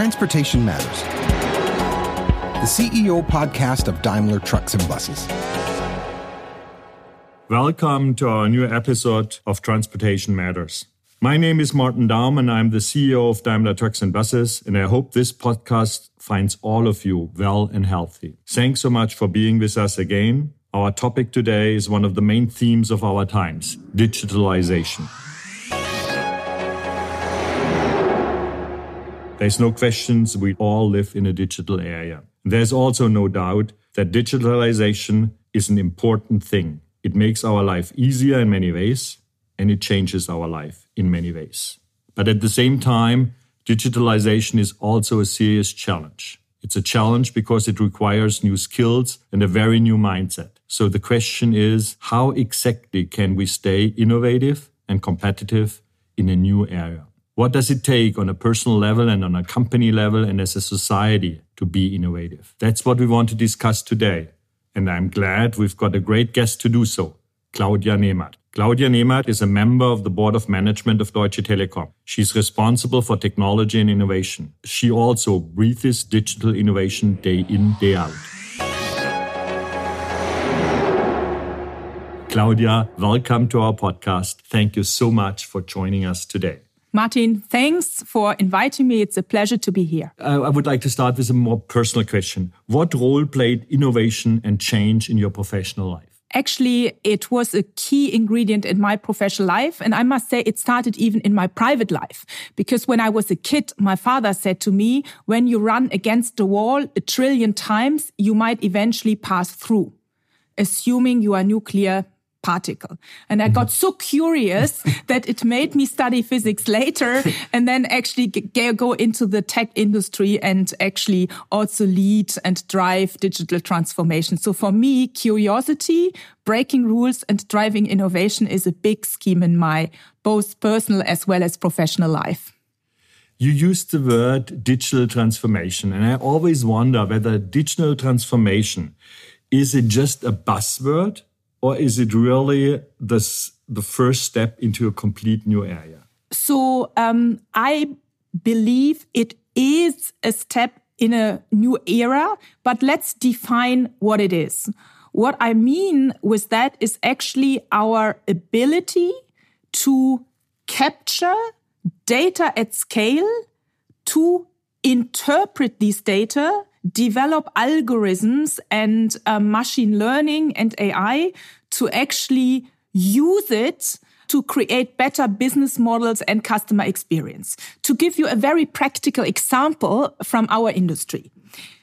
Transportation Matters, the CEO podcast of Daimler Trucks and Buses. Welcome to our new episode of Transportation Matters. My name is Martin Daum, and I'm the CEO of Daimler Trucks and Buses, and I hope this podcast finds all of you well and healthy. Thanks so much for being with us again. Our topic today is one of the main themes of our times digitalization. There's no questions we all live in a digital area. There's also no doubt that digitalization is an important thing. It makes our life easier in many ways, and it changes our life in many ways. But at the same time, digitalization is also a serious challenge. It's a challenge because it requires new skills and a very new mindset. So the question is, how exactly can we stay innovative and competitive in a new area? What does it take on a personal level and on a company level and as a society to be innovative? That's what we want to discuss today. And I'm glad we've got a great guest to do so, Claudia Nemat. Claudia Nemat is a member of the board of management of Deutsche Telekom. She's responsible for technology and innovation. She also breathes digital innovation day in, day out. Claudia, welcome to our podcast. Thank you so much for joining us today. Martin, thanks for inviting me. It's a pleasure to be here. I would like to start with a more personal question. What role played innovation and change in your professional life? Actually, it was a key ingredient in my professional life. And I must say it started even in my private life. Because when I was a kid, my father said to me, when you run against the wall a trillion times, you might eventually pass through, assuming you are nuclear particle. And I got mm-hmm. so curious that it made me study physics later and then actually go into the tech industry and actually also lead and drive digital transformation. So for me, curiosity, breaking rules and driving innovation is a big scheme in my both personal as well as professional life. You used the word digital transformation, and I always wonder whether digital transformation is it just a buzzword or is it really this the first step into a complete new area? So um, I believe it is a step in a new era, but let's define what it is. What I mean with that is actually our ability to capture data at scale, to interpret these data develop algorithms and uh, machine learning and AI to actually use it to create better business models and customer experience. To give you a very practical example from our industry.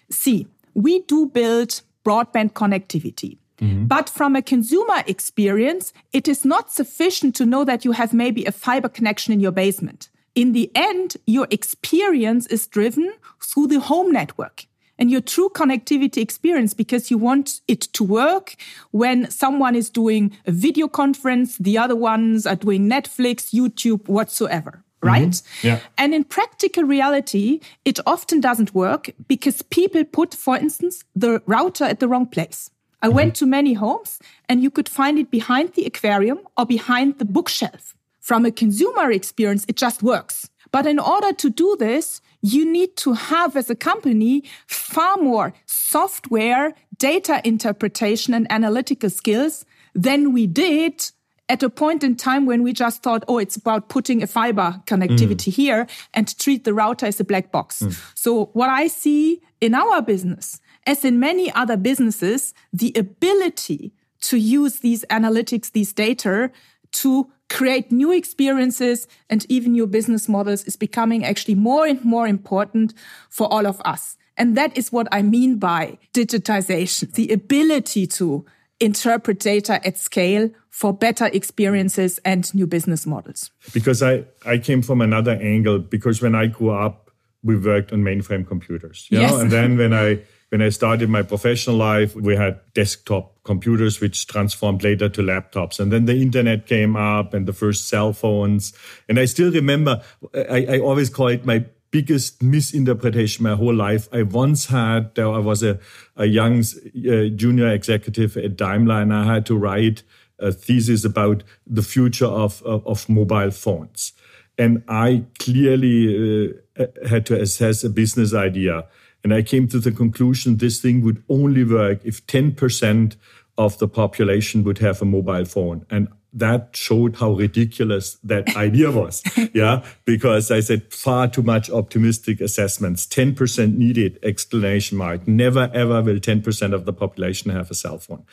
See, we do build broadband connectivity. Mm-hmm. But from a consumer experience, it is not sufficient to know that you have maybe a fiber connection in your basement. In the end, your experience is driven through the home network and your true connectivity experience because you want it to work when someone is doing a video conference, the other ones are doing Netflix, YouTube, whatsoever. Mm-hmm. Right? Mm-hmm. Yeah. And in practical reality, it often doesn't work because people put, for instance, the router at the wrong place. I mm-hmm. went to many homes and you could find it behind the aquarium or behind the bookshelf. From a consumer experience, it just works. But in order to do this, you need to have as a company far more software, data interpretation and analytical skills than we did at a point in time when we just thought, oh, it's about putting a fiber connectivity mm. here and treat the router as a black box. Mm. So what I see in our business, as in many other businesses, the ability to use these analytics, these data to create new experiences and even new business models is becoming actually more and more important for all of us. And that is what I mean by digitization, the ability to interpret data at scale for better experiences and new business models. Because I, I came from another angle, because when I grew up, we worked on mainframe computers. You yes. know? And then when I when I started my professional life, we had desktop computers, which transformed later to laptops. And then the internet came up and the first cell phones. And I still remember, I, I always call it my biggest misinterpretation my whole life. I once had, I was a, a young uh, junior executive at Daimler and I had to write a thesis about the future of, of, of mobile phones. And I clearly uh, had to assess a business idea. And I came to the conclusion this thing would only work if 10% of the population would have a mobile phone. And that showed how ridiculous that idea was. yeah. Because I said far too much optimistic assessments. 10% needed explanation mark. Never ever will 10% of the population have a cell phone.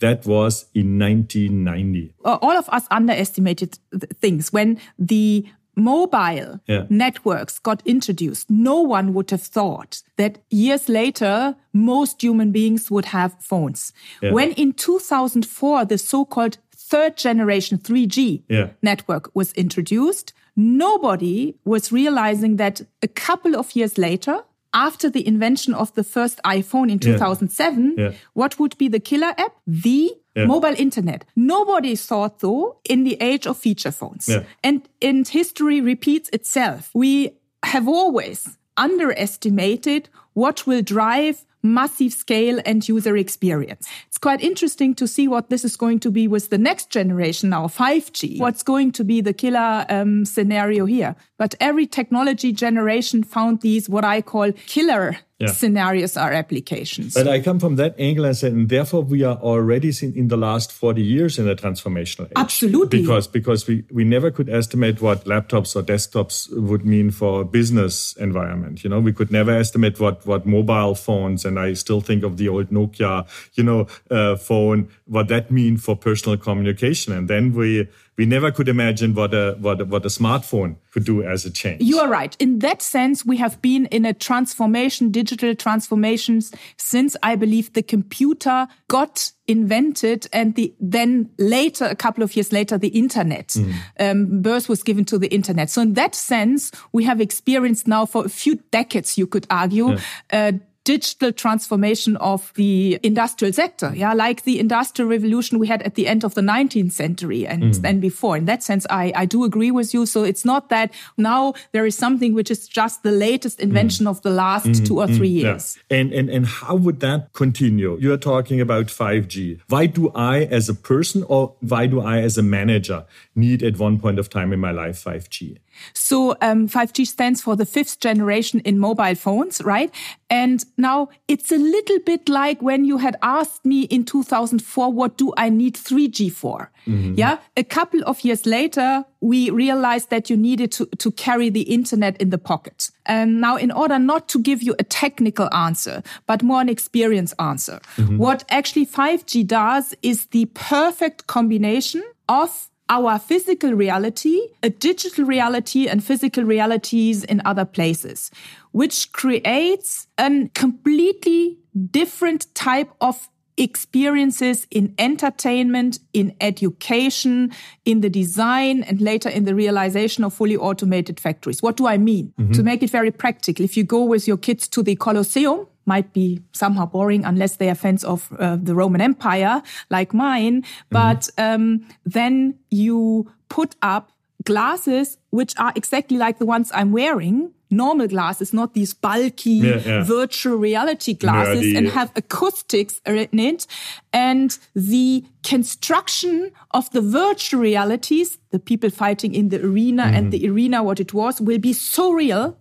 That was in 1990. All of us underestimated things when the mobile yeah. networks got introduced, no one would have thought that years later, most human beings would have phones. Yeah. When in 2004, the so-called third generation 3G yeah. network was introduced, nobody was realizing that a couple of years later, after the invention of the first iPhone in 2007, yeah. Yeah. what would be the killer app? The yeah. mobile internet. Nobody thought though in the age of feature phones. And, and history repeats itself. We have always underestimated what will drive massive scale and user experience. It's quite interesting to see what this is going to be with the next generation now, 5G. What's going to be the killer um, scenario here? But every technology generation found these what I call killer yeah. scenarios are applications. But I come from that angle and said, and therefore we are already seen in the last 40 years in a transformational age. Absolutely. Because, because we, we never could estimate what laptops or desktops would mean for business environment. You know, we could never estimate what, what mobile phones, and I still think of the old Nokia, you know, uh, phone, what that mean for personal communication. And then we, we never could imagine what a what a, what a smartphone could do as a change. You are right. In that sense, we have been in a transformation, digital transformations since I believe the computer got invented and the then later a couple of years later the internet mm. um, birth was given to the internet so in that sense we have experienced now for a few decades you could argue yeah. uh, digital transformation of the industrial sector. Yeah, like the industrial revolution we had at the end of the 19th century and mm. then before. In that sense, I, I do agree with you. So it's not that now there is something which is just the latest invention mm. of the last mm. two or three years. Yeah. And, and, and how would that continue? You're talking about 5G. Why do I as a person or why do I as a manager need at one point of time in my life 5G? So um, 5G stands for the fifth generation in mobile phones, right? And now it's a little bit like when you had asked me in 2004, what do I need 3G for? Mm-hmm. Yeah. A couple of years later, we realized that you needed to, to carry the internet in the pocket. And now, in order not to give you a technical answer, but more an experience answer, mm-hmm. what actually 5G does is the perfect combination of our physical reality, a digital reality and physical realities in other places, which creates a completely different type of experiences in entertainment, in education, in the design, and later in the realization of fully automated factories. What do I mean? Mm -hmm. To make it very practical, if you go with your kids to the Colosseum, might be somehow boring unless they are fans of uh, the Roman Empire, like mine. Mm-hmm. But um, then you put up glasses which are exactly like the ones I'm wearing. Normal glasses, not these bulky yeah, yeah. virtual reality glasses, Nerdy. and have acoustics in it. And the construction of the virtual realities, the people fighting in the arena mm-hmm. and the arena, what it was, will be so real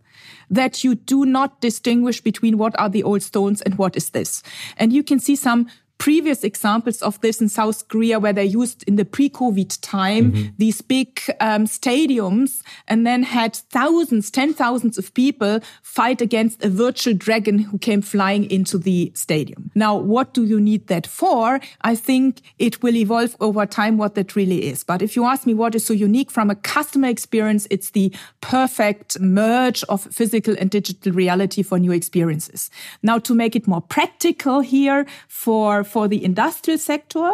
that you do not distinguish between what are the old stones and what is this. And you can see some previous examples of this in South Korea where they used in the pre-COVID time mm-hmm. these big um, stadiums and then had thousands, ten thousands of people fight against a virtual dragon who came flying into the stadium. Now, what do you need that for? I think it will evolve over time what that really is. But if you ask me what is so unique from a customer experience, it's the perfect merge of physical and digital reality for new experiences. Now, to make it more practical here for for the industrial sector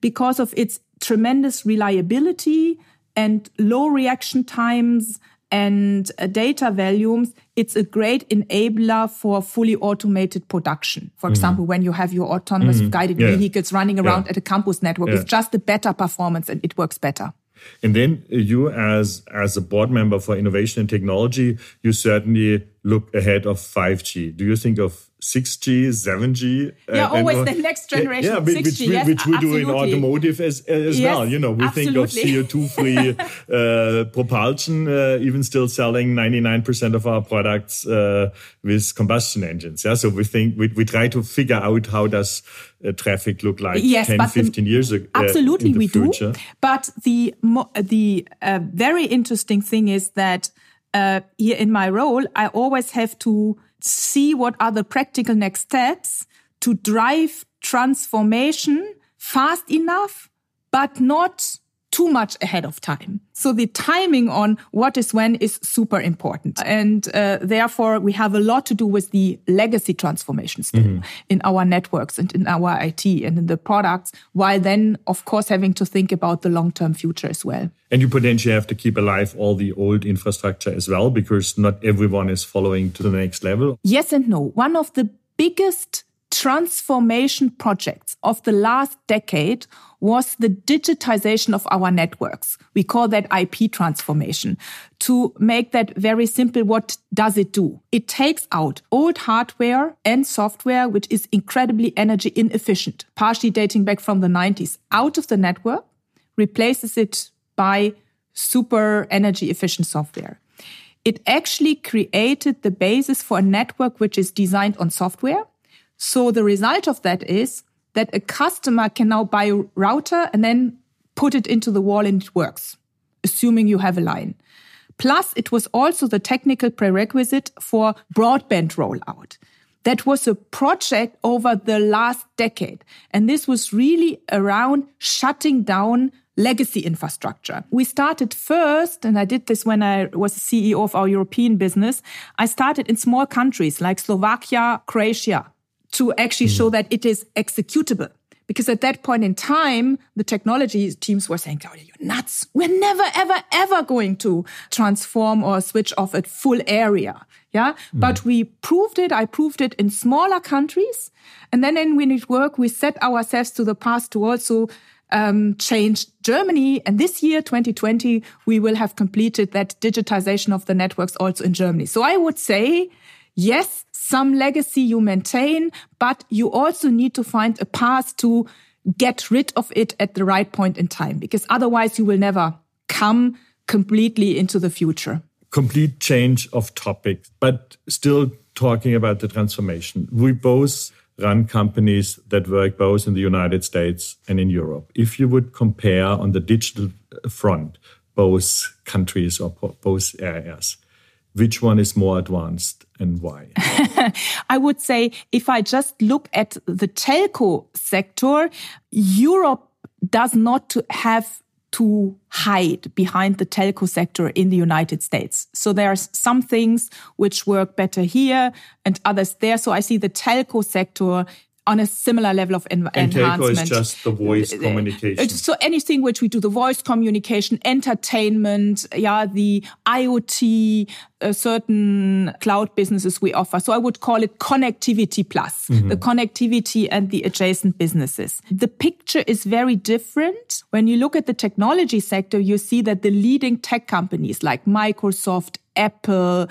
because of its tremendous reliability and low reaction times and uh, data volumes, it's a great enabler for fully automated production. For mm. example, when you have your autonomous mm. guided yeah. vehicles running around yeah. at a campus network, yeah. it's just a better performance and it works better. And then you, as as a board member for innovation and technology, you certainly look ahead of 5G? Do you think of 6G, 7G. Yeah, uh, always the next generation. Yeah, 6G, which, we, yes, which we do in automotive as, as yes, well. You know, we absolutely. think of CO2-free uh, propulsion, uh, even still selling 99% of our products uh, with combustion engines. Yeah, so we think we, we try to figure out how does uh, traffic look like yes, 10, 15 the, years ago. Uh, absolutely, we future. do. But the the very interesting thing is that here in my role, I always have to see what are the practical next steps to drive transformation fast enough, but not too much ahead of time. So the timing on what is when is super important. And uh, therefore, we have a lot to do with the legacy transformation still mm -hmm. in our networks and in our IT and in the products, while then, of course, having to think about the long term future as well. And you potentially have to keep alive all the old infrastructure as well, because not everyone is following to the next level. Yes and no. One of the biggest transformation projects of the last decade was the digitization of our networks. We call that IP transformation. To make that very simple, what does it do? It takes out old hardware and software, which is incredibly energy inefficient, partially dating back from the 90s, out of the network, replaces it by super energy efficient software. It actually created the basis for a network which is designed on software so the result of that is that a customer can now buy a router and then put it into the wall and it works, assuming you have a line. Plus, it was also the technical prerequisite for broadband rollout. That was a project over the last decade. And this was really around shutting down legacy infrastructure. We started first, and I did this when I was CEO of our European business. I started in small countries like Slovakia, Croatia, to actually mm. show that it is executable. Because at that point in time, the technology teams were saying, Claudia, you're nuts. We're never, ever, ever going to transform or switch off a full area. Yeah. Mm. But we proved it. I proved it in smaller countries. And then in Winit Work, we set ourselves to the path to also um, change Germany. And this year, 2020, we will have completed that digitization of the networks also in Germany. So I would say, yes, some legacy you maintain, but you also need to find a path to get rid of it at the right point in time, because otherwise you will never come completely into the future. Complete change of topic, but still talking about the transformation. We both run companies that work both in the United States and in Europe. If you would compare on the digital front both countries or both areas, which one is more advanced and why? I would say if I just look at the telco sector, Europe does not have to hide behind the telco sector in the United States. So there are some things which work better here and others there. So I see the telco sector on a similar level of en- and enhancement. is just the voice uh, uh, communication. So anything which we do, the voice communication, entertainment, yeah, the IoT, uh, certain cloud businesses we offer. So I would call it connectivity plus, mm-hmm. the connectivity and the adjacent businesses. The picture is very different. When you look at the technology sector, you see that the leading tech companies like Microsoft, Apple,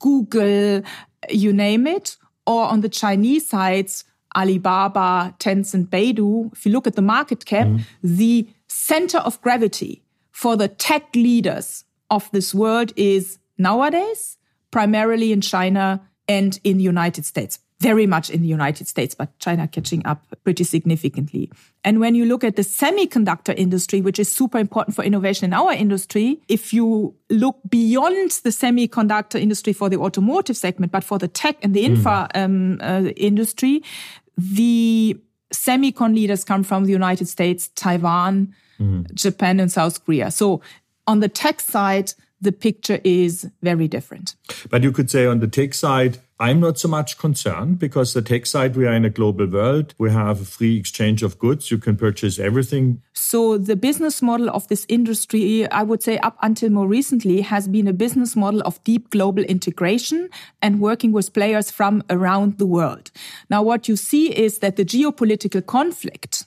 Google, you name it, or on the Chinese sides, Alibaba, Tencent, Baidu, if you look at the market cap, mm. the center of gravity for the tech leaders of this world is nowadays primarily in China and in the United States very much in the United States, but China catching up pretty significantly. And when you look at the semiconductor industry, which is super important for innovation in our industry, if you look beyond the semiconductor industry for the automotive segment, but for the tech and the hmm. infra mm. um, uh, industry, the semicon leaders come from the United States, Taiwan, mm. Japan, and South Korea. So on the tech side, the picture is very different. But you could say on the tech side, I'm not so much concerned because the tech side, we are in a global world. We have a free exchange of goods. You can purchase everything. So the business model of this industry, I would say up until more recently, has been a business model of deep global integration and working with players from around the world. Now, what you see is that the geopolitical conflict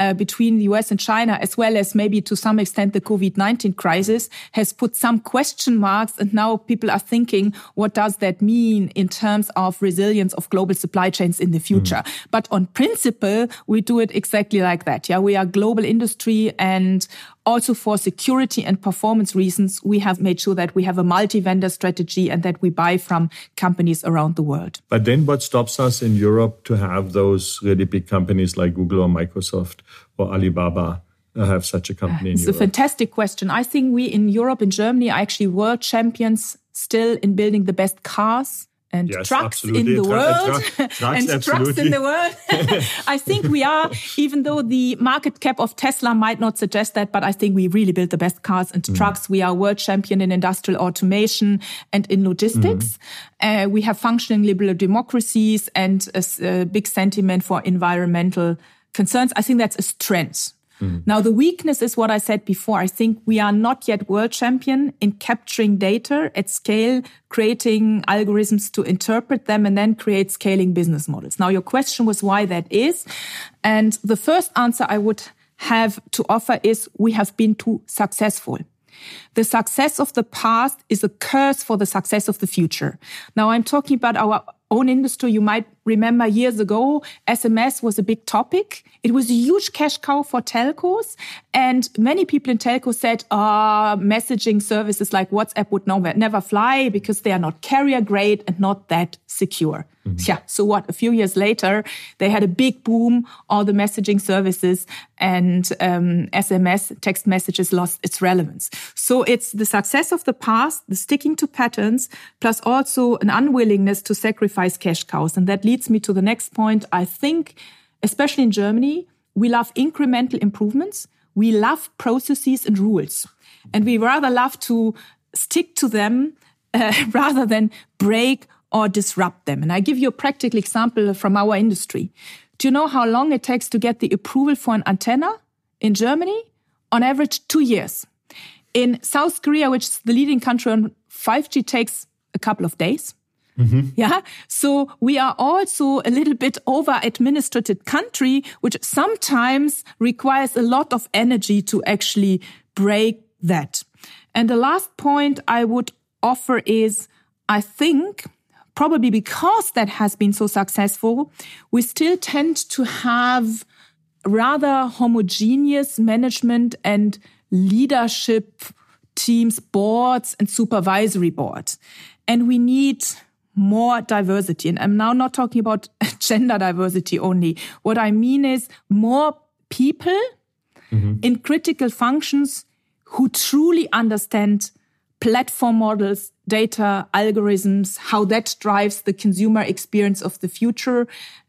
uh, between the US and China, as well as maybe to some extent the COVID-19 crisis has put some question marks. And now people are thinking, what does that mean in terms of resilience of global supply chains in the future? Mm. But on principle, we do it exactly like that. Yeah. We are global industry and also for security and performance reasons, we have made sure that we have a multi-vendor strategy and that we buy from companies around the world. But then what stops us in Europe to have those really big companies like Google or Microsoft or Alibaba uh, have such a company it's Europe? a fantastic question. I think we in Europe, in Germany, are actually world champions still in building the best cars and yes, trucks absolutely. in the world trucks, and absolutely. trucks in the world. I think we are, even though the market cap of Tesla might not suggest that, but I think we really build the best cars and mm. trucks. We are world champion in industrial automation and in logistics. Mm. Uh, we have functioning liberal democracies and a, a big sentiment for environmental concerns. I think that's a strength. Mm. Now, the weakness is what I said before. I think we are not yet world champion in capturing data at scale, creating algorithms to interpret them and then create scaling business models. Now, your question was why that is. And the first answer I would have to offer is we have been too successful. The success of the past is a curse for the success of the future. Now I'm talking about our own industry. You might remember years ago, SMS was a big topic. It was a huge cash cow for telcos. And many people in telco said, ah, oh, messaging services like WhatsApp would never fly because they are not carrier grade and not that secure. Mm-hmm. Yeah. So what? A few years later, they had a big boom. All the messaging services and um, SMS text messages lost its relevance. So it's the success of the past, the sticking to patterns, plus also an unwillingness to sacrifice cash cows. And that leads me to the next point. I think, especially in Germany, we love incremental improvements. We love processes and rules. And we rather love to stick to them uh, rather than break or disrupt them. And I give you a practical example from our industry. Do you know how long it takes to get the approval for an antenna in Germany? On average, two years. In South Korea, which is the leading country on 5G, takes a couple of days. Mm-hmm. Yeah. So we are also a little bit over administrated country, which sometimes requires a lot of energy to actually break that. And the last point I would offer is I think probably because that has been so successful, we still tend to have rather homogeneous management and leadership teams, boards and supervisory boards. And we need more diversity. And I'm now not talking about gender diversity only. What I mean is more people mm-hmm. in critical functions who truly understand platform models, data, algorithms, how that drives the consumer experience of the future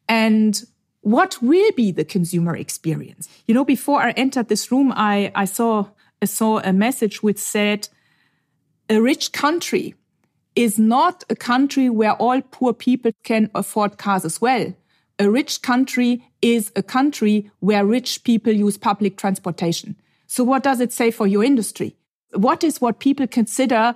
and what will be the consumer experience. You know, before I entered this room, I, I saw, I saw a message which said, a rich country is not a country where all poor people can afford cars as well. A rich country is a country where rich people use public transportation. So what does it say for your industry? what is what people consider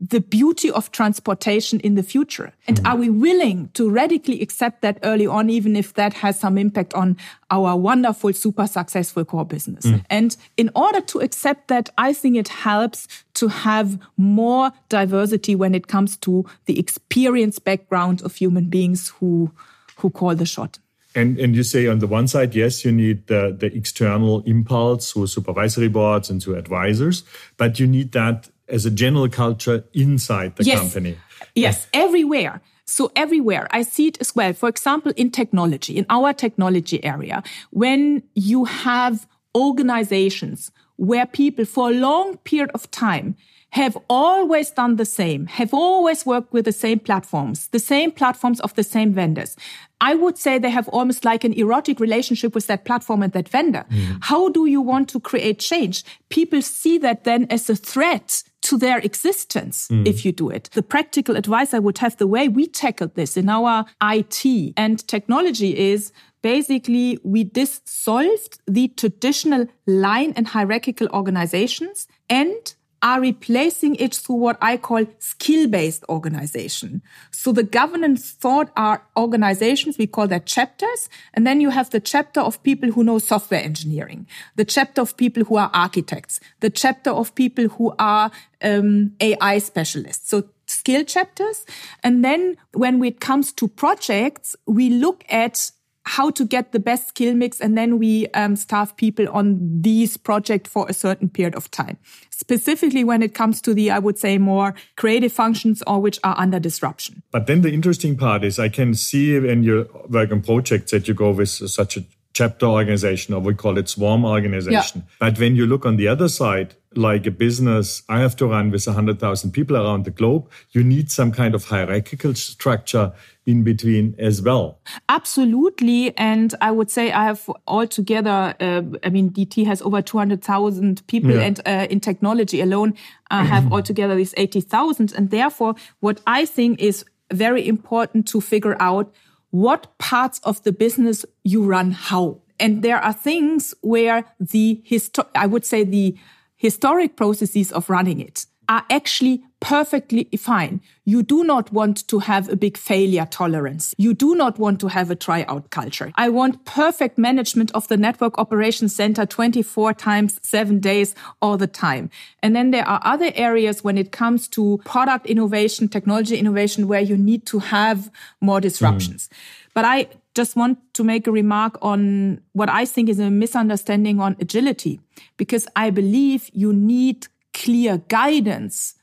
the beauty of transportation in the future? And mm. are we willing to radically accept that early on, even if that has some impact on our wonderful, super successful core business? Mm. And in order to accept that, I think it helps to have more diversity when it comes to the experience background of human beings who, who call the shot. And, and you say on the one side, yes, you need the, the external impulse through supervisory boards and through advisors, but you need that as a general culture inside the yes. company. Yes, everywhere. So everywhere, I see it as well. For example, in technology, in our technology area, when you have organizations where people for a long period of time have always done the same, have always worked with the same platforms, the same platforms of the same vendors. I would say they have almost like an erotic relationship with that platform and that vendor. Mm. How do you want to create change? People see that then as a threat to their existence mm. if you do it. The practical advice I would have the way we tackled this in our IT and technology is basically we dissolved the traditional line and hierarchical organizations and are replacing it through what I call skill-based organization. So the governance thought are organizations, we call that chapters. And then you have the chapter of people who know software engineering, the chapter of people who are architects, the chapter of people who are um, AI specialists. So skill chapters. And then when it comes to projects, we look at how to get the best skill mix and then we um, staff people on these projects for a certain period of time. Specifically when it comes to the i would say more creative functions or which are under disruption. But then the interesting part is i can see in your work on projects that you go with such a chapter organization or we call it swarm organization. Yeah. but when you look on the other side like a business I have to run with 100,000 people around the globe, you need some kind of hierarchical structure in between as well. Absolutely. And I would say I have altogether, uh, I mean, DT has over 200,000 people yeah. and uh, in technology alone uh, have altogether these 80,000. And therefore, what I think is very important to figure out what parts of the business you run how. And there are things where the histo- I would say the historic processes of running it are actually perfectly fine. You do not want to have a big failure tolerance. You do not want to have a tryout culture. I want perfect management of the network operations center 24 times seven days all the time. And then there are other areas when it comes to product innovation, technology innovation, where you need to have more disruptions. Mm. But I just want to make a remark on what I think is a misunderstanding on agility, because I believe you need clear guidance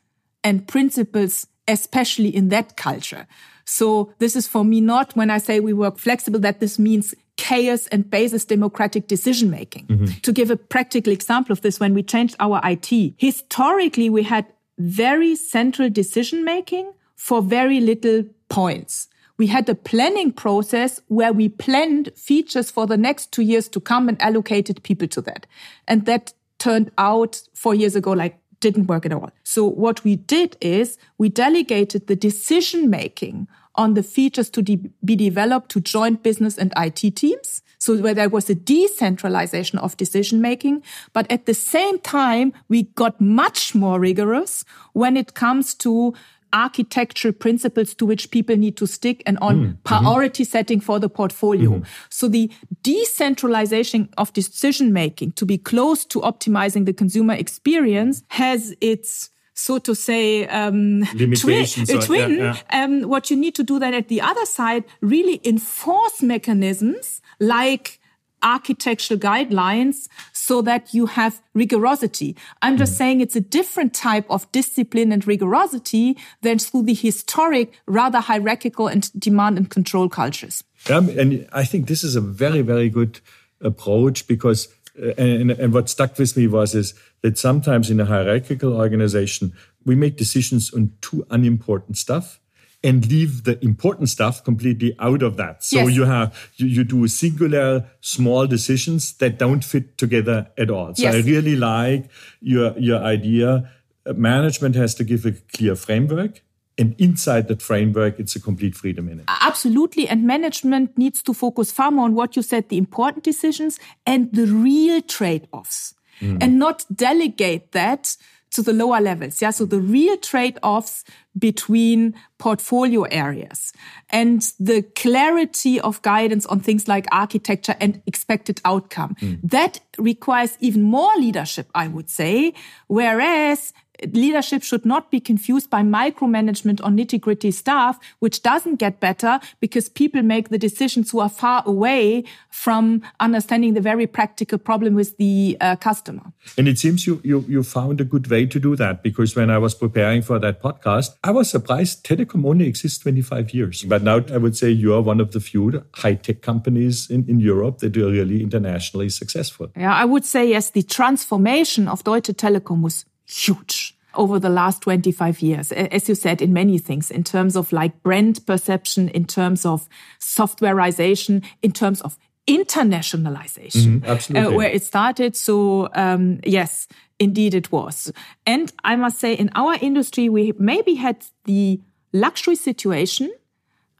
and principles, especially in that culture. So this is for me not when I say we work flexible, that this means chaos and basis democratic decision making. Mm -hmm. To give a practical example of this, when we changed our IT, historically we had very central decision making for very little points we had a planning process where we planned features for the next two years to come and allocated people to that. And that turned out four years ago like didn't work at all. So what we did is we delegated the decision making on the features to de be developed to joint business and IT teams. So where there was a decentralization of decision making, but at the same time, we got much more rigorous when it comes to architectural principles to which people need to stick and on mm. priority mm-hmm. setting for the portfolio. Mm-hmm. So the decentralization of decision making to be close to optimizing the consumer experience has its so to say, um, twi- twin. Yeah, yeah. Um, what you need to do then at the other side, really enforce mechanisms like architectural guidelines so that you have rigorosity. I'm just mm. saying it's a different type of discipline and rigorosity than through the historic, rather hierarchical and demand and control cultures. Yeah, and I think this is a very, very good approach because, uh, and, and what stuck with me was is that sometimes in a hierarchical organization, we make decisions on too unimportant stuff and leave the important stuff completely out of that. So yes. you have you, you do singular small decisions that don't fit together at all. So yes. I really like your your idea. Management has to give a clear framework. And inside that framework, it's a complete freedom in it. Absolutely. And management needs to focus far more on what you said, the important decisions and the real trade-offs. Mm. And not delegate that to the lower levels. Yeah. So the real trade-offs between portfolio areas and the clarity of guidance on things like architecture and expected outcome. Mm. That requires even more leadership, I would say. Whereas leadership should not be confused by micromanagement or nitty gritty stuff, which doesn't get better because people make the decisions who are far away from understanding the very practical problem with the uh, customer. And it seems you, you, you found a good way to do that because when I was preparing for that podcast, I was surprised Telekom only exists 25 years. But now I would say you are one of the few high tech companies in, in Europe that are really internationally successful. Yeah, I would say yes, the transformation of Deutsche Telekom was huge over the last 25 years, as you said, in many things, in terms of like brand perception, in terms of softwareization, in terms of internationalization, mm, uh, where it started. So, um, yes, indeed it was. And I must say, in our industry, we maybe had the luxury situation,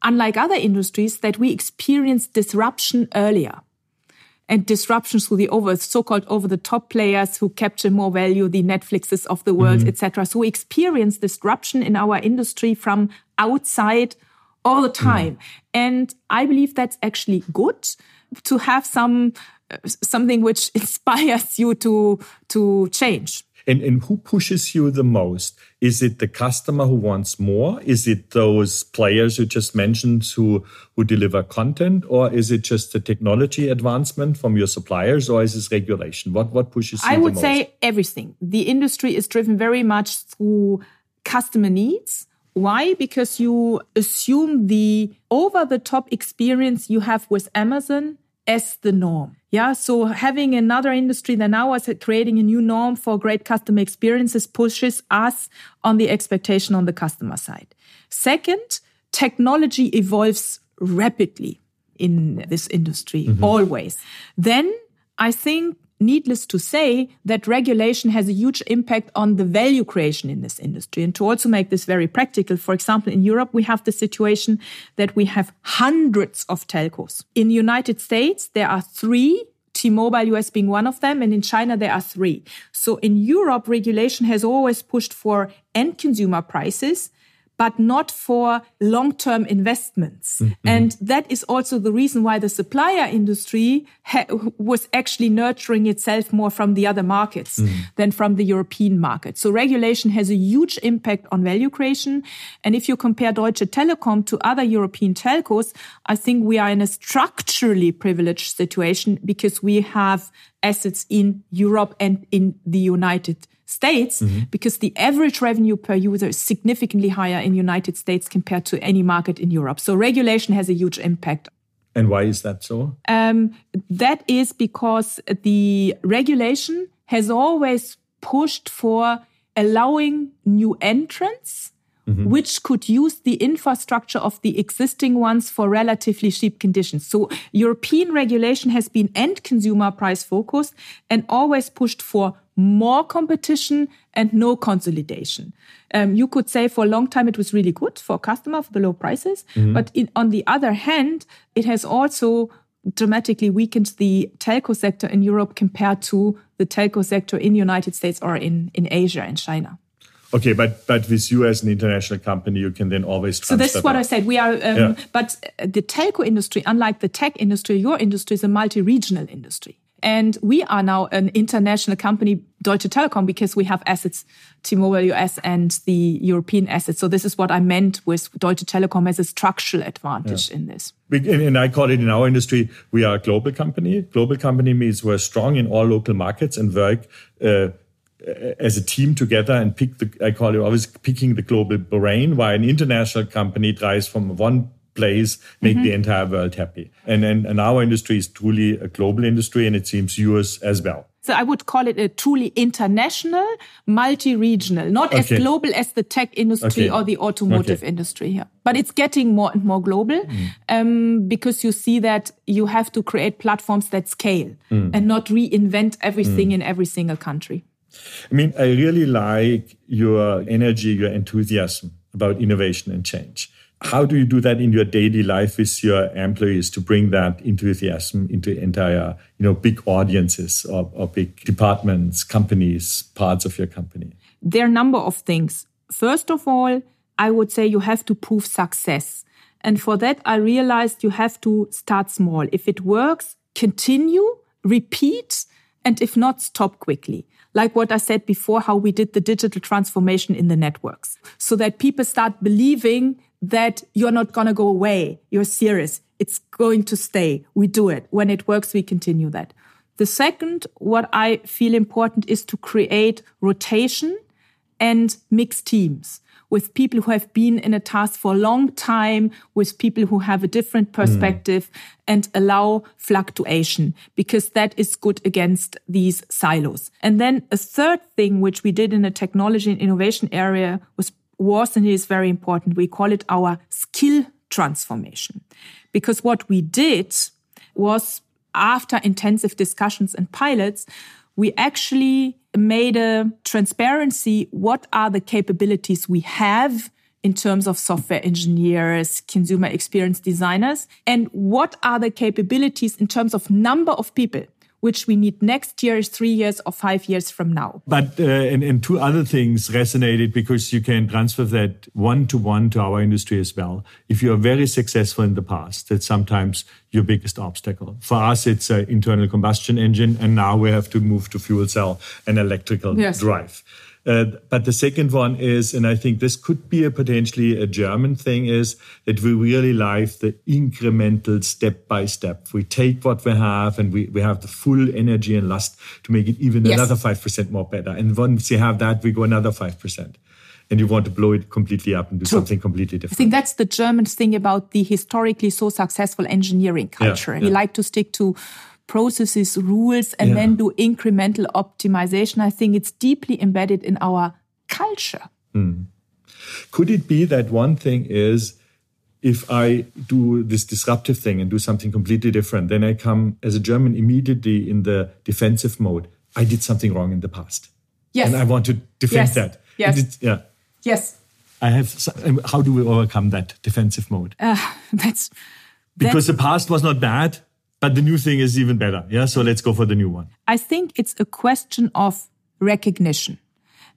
unlike other industries, that we experienced disruption earlier. And disruptions through the over so-called over-the-top players who capture more value, the Netflixes of the world, mm-hmm. etc. So we experience disruption in our industry from outside all the time. Mm. And I believe that's actually good to have some something which inspires you to to change. And, and who pushes you the most? Is it the customer who wants more? Is it those players you just mentioned who, who deliver content? Or is it just the technology advancement from your suppliers? Or is this regulation? What, what pushes you I would say everything. The industry is driven very much through customer needs. Why? Because you assume the over the top experience you have with Amazon as the norm. Yeah. So having another industry than ours creating a new norm for great customer experiences pushes us on the expectation on the customer side. Second, technology evolves rapidly in this industry, mm-hmm. always. Then I think needless to say that regulation has a huge impact on the value creation in this industry. And to also make this very practical, for example, in Europe, we have the situation that we have hundreds of telcos. In the United States, there are three T-Mobile US being one of them, and in China there are three. So in Europe, regulation has always pushed for end consumer prices but not for long-term investments. Mm-hmm. And that is also the reason why the supplier industry ha- was actually nurturing itself more from the other markets mm-hmm. than from the European market. So regulation has a huge impact on value creation. And if you compare Deutsche Telekom to other European telcos, I think we are in a structurally privileged situation because we have assets in Europe and in the United States mm-hmm. because the average revenue per user is significantly higher in United States compared to any market in Europe. So regulation has a huge impact. And why is that so? Um, that is because the regulation has always pushed for allowing new entrants mm-hmm. which could use the infrastructure of the existing ones for relatively cheap conditions. So European regulation has been end consumer price focused and always pushed for more competition and no consolidation. Um, you could say for a long time it was really good for customer for the low prices, mm-hmm. but in, on the other hand, it has also dramatically weakened the telco sector in Europe compared to the telco sector in the United States or in, in Asia and China. Okay, but but with you as an international company, you can then always. So this is what I said. We are, um, yeah. but the telco industry, unlike the tech industry, your industry is a multi-regional industry. And we are now an international company, Deutsche Telekom, because we have assets, T-Mobile US and the European assets. So this is what I meant with Deutsche Telekom as a structural advantage yeah. in this. And I call it in our industry, we are a global company. Global company means we're strong in all local markets and work uh, as a team together and pick the, I call it always picking the global brain, while an international company tries from one place make mm-hmm. the entire world happy. And, and, and our industry is truly a global industry and it seems yours as well. So I would call it a truly international, multi-regional, not okay. as global as the tech industry okay. or the automotive okay. industry here. But it's getting more and more global mm. um, because you see that you have to create platforms that scale mm. and not reinvent everything mm. in every single country. I mean, I really like your energy, your enthusiasm about innovation and change. How do you do that in your daily life with your employees to bring that enthusiasm into entire you know big audiences or, or, big departments companies parts of your company? There are a number of things. First of all i would say you have to prove success. And for that i realized you have to start small. If it works continue repeat and if not stop quickly like what I said before, how we did the digital transformation in the networks so that people start believing that you're not going to go away. You're serious. It's going to stay. We do it. When it works, we continue that. The second, what I feel important is to create rotation and mixed teams with people who have been in a task for a long time, with people who have a different perspective mm. and allow fluctuation because that is good against these silos. And then a third thing, which we did in the technology and innovation area was was and is very important. We call it our skill transformation. Because what we did was after intensive discussions and pilots, we actually made a transparency. What are the capabilities we have in terms of software engineers, consumer experience designers, and what are the capabilities in terms of number of people which we need next year, three years, or five years from now. But uh, and, and two other things resonated because you can transfer that one to one to our industry as well. If you are very successful in the past, that's sometimes your biggest obstacle. For us, it's an internal combustion engine, and now we have to move to fuel cell and electrical yes. drive. Uh, but the second one is, and I think this could be a potentially a German thing, is that we really like the incremental step by step. We take what we have and we, we have the full energy and lust to make it even yes. another 5% more better. And once you have that, we go another 5% and you want to blow it completely up and do True. something completely different. I think that's the German thing about the historically so successful engineering culture. Yeah, yeah. We like to stick to processes, rules, and yeah. then do incremental optimization. I think it's deeply embedded in our culture. Mm. Could it be that one thing is if I do this disruptive thing and do something completely different, then I come as a German immediately in the defensive mode. I did something wrong in the past. Yes. And I want to defend yes. that. Yes. It, yeah. Yes. I have. How do we overcome that defensive mode? Uh, that's because the past was not bad, but the new thing is even better. Yeah. So let's go for the new one. I think it's a question of recognition.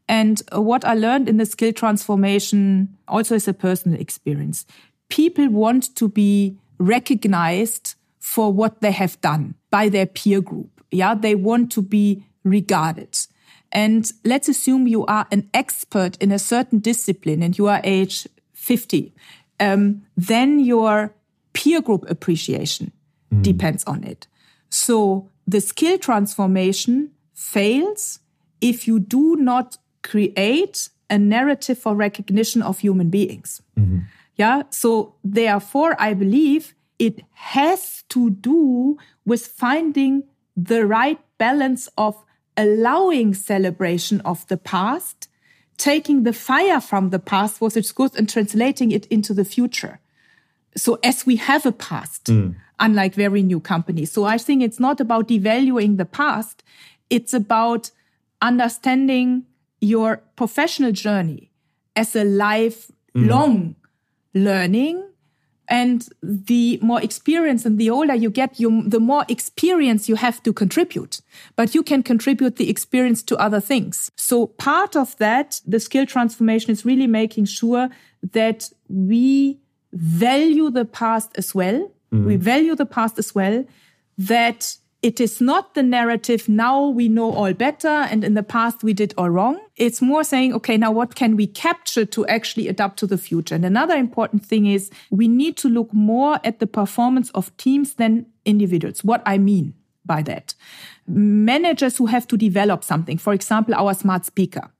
And what I learned in the skill transformation also is a personal experience. People want to be recognized for what they have done by their peer group. Yeah. They want to be regarded. And let's assume you are an expert in a certain discipline and you are age 50. Um, then your peer group appreciation mm. depends on it. So the skill transformation fails if you do not create a narrative for recognition of human beings. Mm-hmm. Yeah. So therefore, I believe it has to do with finding the right balance of allowing celebration of the past, taking the fire from the past, was its good, and translating it into the future. So as we have a past, mm unlike very new companies. So I think it's not about devaluing the past. It's about understanding your professional journey as a lifelong mm. learning. And the more experience and the older you get, you, the more experience you have to contribute. But you can contribute the experience to other things. So part of that, the skill transformation is really making sure that we value the past as well mm. we value the past as well, that it is not the narrative, now we know all better, and in the past we did all wrong. It's more saying, okay, now what can we capture to actually adapt to the future? And another important thing is we need to look more at the performance of teams than individuals. What I mean by that. Managers who have to develop something, for example, our smart speaker,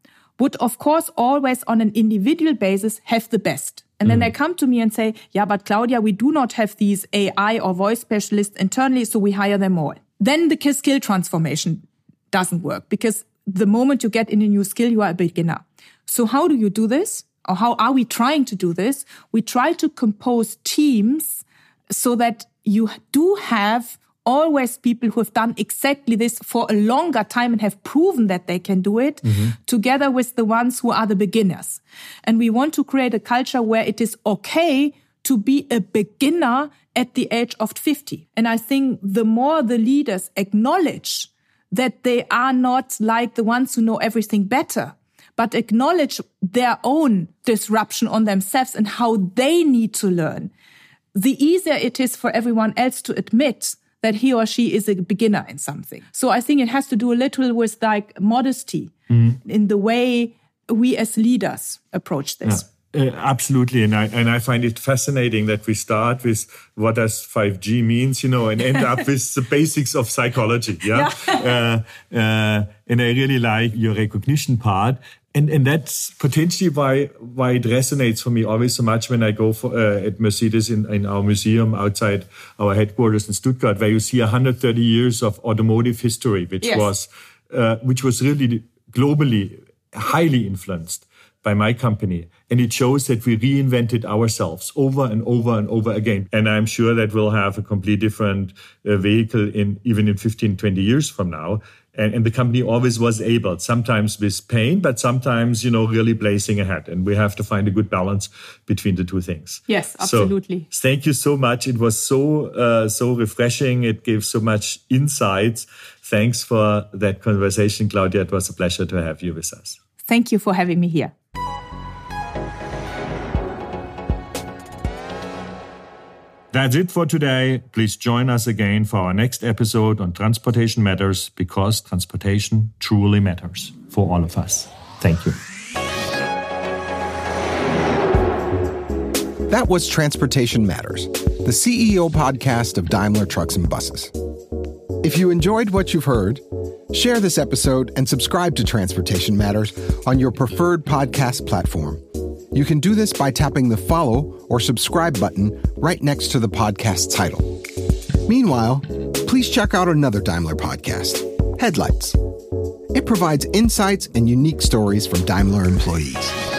would of course always on an individual basis have the best. And then mm. they come to me and say, yeah, but Claudia, we do not have these AI or voice specialists internally, so we hire them all. Then the skill transformation doesn't work because the moment you get in a new skill, you are a beginner. So how do you do this? Or how are we trying to do this? We try to compose teams so that you do have always people who have done exactly this for a longer time and have proven that they can do it mm-hmm. together with the ones who are the beginners. And we want to create a culture where it is okay to be a beginner at the age of 50. And I think the more the leaders acknowledge that they are not like the ones who know everything better, but acknowledge their own disruption on themselves and how they need to learn, the easier it is for everyone else to admit that he or she is a beginner in something. So I think it has to do a little with like modesty mm. in the way we as leaders approach this. Yeah. Uh, absolutely, and I and I find it fascinating that we start with what does five G means, you know, and end up with the basics of psychology. Yeah, yeah. Uh, uh, and I really like your recognition part, and and that's potentially why why it resonates for me always so much when I go for uh, at Mercedes in, in our museum outside our headquarters in Stuttgart, where you see 130 years of automotive history, which yes. was uh, which was really globally highly influenced by my company. And it shows that we reinvented ourselves over and over and over again. And I'm sure that we'll have a completely different uh, vehicle in even in 15, 20 years from now. And, and, the company always was able, sometimes with pain, but sometimes, you know, really blazing ahead. And we have to find a good balance between the two things. Yes, absolutely. So, thank you so much. It was so, uh, so refreshing. It gave so much insights. Thanks for that conversation, Claudia. It was a pleasure to have you with us. Thank you for having me here. That's it for today. Please join us again for our next episode on Transportation Matters because transportation truly matters for all of us. Thank you. That was Transportation Matters, the CEO podcast of Daimler Trucks and Buses. If you enjoyed what you've heard, share this episode and subscribe to Transportation Matters on your preferred podcast platform. You can do this by tapping the follow or subscribe button right next to the podcast title. Meanwhile, please check out another Daimler podcast, Headlights. It provides insights and unique stories from Daimler employees.